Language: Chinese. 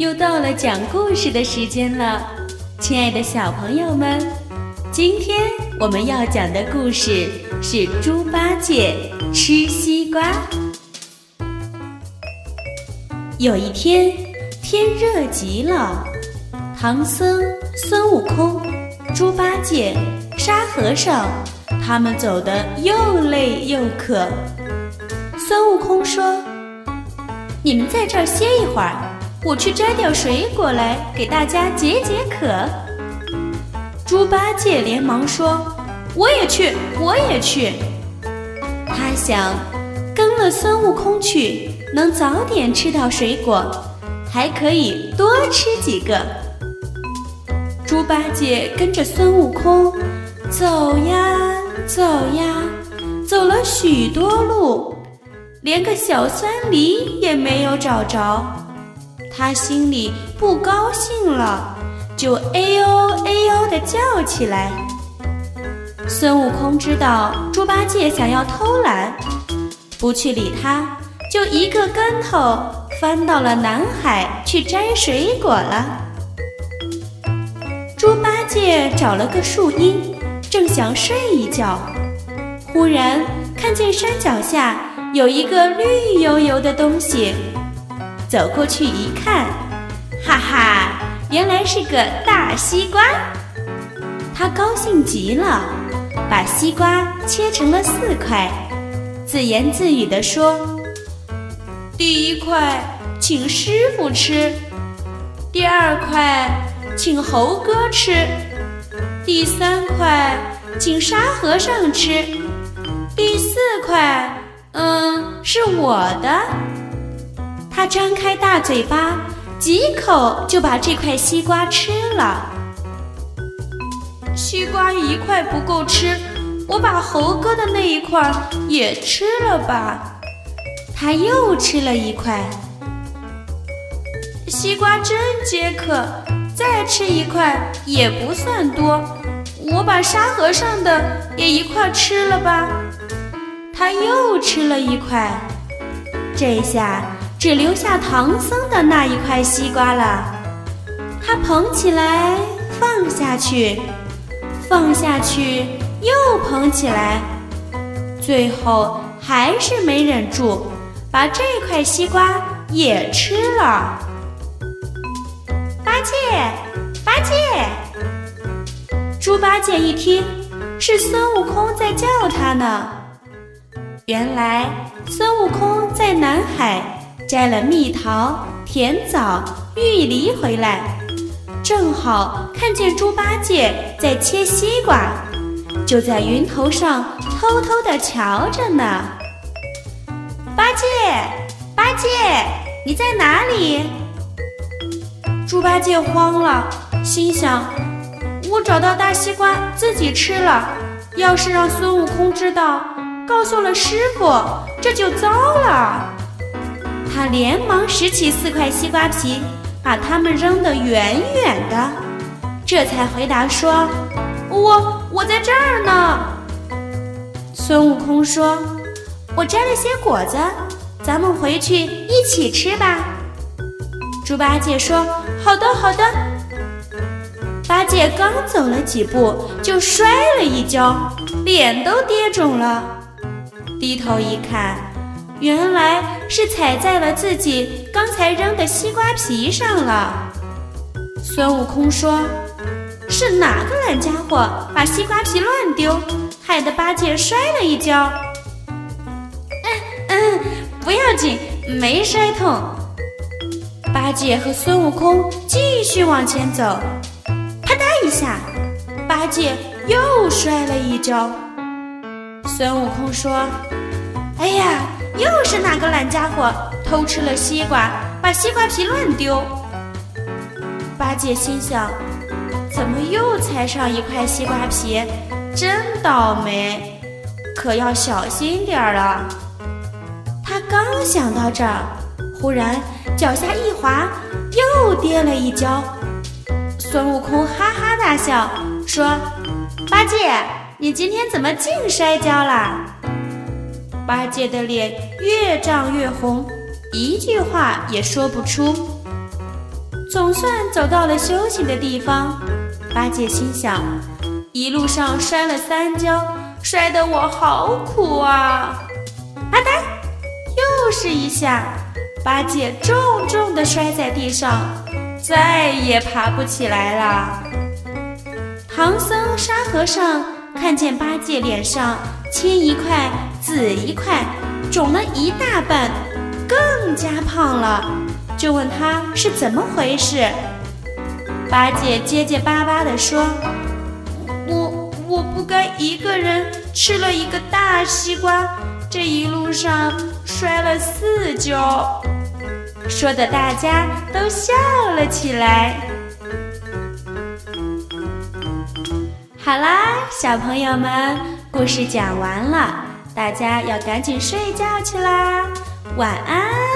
又到了讲故事的时间了，亲爱的小朋友们，今天我们要讲的故事是《猪八戒吃西瓜》。有一天，天热极了，唐僧、孙悟空、猪八戒、沙和尚，他们走得又累又渴。孙悟空说：“你们在这儿歇一会儿。”我去摘点水果来给大家解解渴。猪八戒连忙说：“我也去，我也去。”他想跟了孙悟空去，能早点吃到水果，还可以多吃几个。猪八戒跟着孙悟空走呀走呀，走了许多路，连个小酸梨也没有找着。他心里不高兴了，就哎呦哎呦的叫起来。孙悟空知道猪八戒想要偷懒，不去理他，就一个跟头翻到了南海去摘水果了。猪八戒找了个树荫，正想睡一觉，忽然看见山脚下有一个绿油油的东西。走过去一看，哈哈，原来是个大西瓜。他高兴极了，把西瓜切成了四块，自言自语地说：“第一块请师傅吃，第二块请猴哥吃，第三块请沙和尚吃，第四块，嗯，是我的。”他张开大嘴巴，几口就把这块西瓜吃了。西瓜一块不够吃，我把猴哥的那一块也吃了吧。他又吃了一块。西瓜真解渴，再吃一块也不算多。我把沙和尚的也一块吃了吧。他又吃了一块。这下。只留下唐僧的那一块西瓜了，他捧起来，放下去，放下去，又捧起来，最后还是没忍住，把这块西瓜也吃了。八戒，八戒！猪八戒一听，是孙悟空在叫他呢。原来孙悟空在南海。摘了蜜桃、甜枣、玉梨回来，正好看见猪八戒在切西瓜，就在云头上偷偷的瞧着呢。八戒，八戒，你在哪里？猪八戒慌了，心想：我找到大西瓜自己吃了，要是让孙悟空知道，告诉了师傅，这就糟了。他连忙拾起四块西瓜皮，把它们扔得远远的，这才回答说：“我我在这儿呢。”孙悟空说：“我摘了些果子，咱们回去一起吃吧。”猪八戒说：“好的，好的。”八戒刚走了几步，就摔了一跤，脸都跌肿了，低头一看。原来是踩在了自己刚才扔的西瓜皮上了。孙悟空说：“是哪个懒家伙把西瓜皮乱丢，害得八戒摔了一跤？”嗯嗯，不要紧，没摔痛。八戒和孙悟空继续往前走，啪嗒一下，八戒又摔了一跤。孙悟空说：“哎呀！”又是哪个懒家伙偷吃了西瓜，把西瓜皮乱丢？八戒心想：怎么又踩上一块西瓜皮？真倒霉，可要小心点儿了。他刚想到这儿，忽然脚下一滑，又跌了一跤。孙悟空哈哈大笑，说：“八戒，你今天怎么净摔跤了？”八戒的脸越涨越红，一句话也说不出。总算走到了休息的地方。八戒心想：一路上摔了三跤，摔得我好苦啊！阿呆，又是一下，八戒重重地摔在地上，再也爬不起来了。唐僧、沙和尚看见八戒脸上青一块紫一块，肿了一大半，更加胖了，就问他是怎么回事。八戒结结巴巴地说：“我我不该一个人吃了一个大西瓜，这一路上摔了四跤。”说的大家都笑了起来。好啦，小朋友们，故事讲完了，大家要赶紧睡觉去啦，晚安。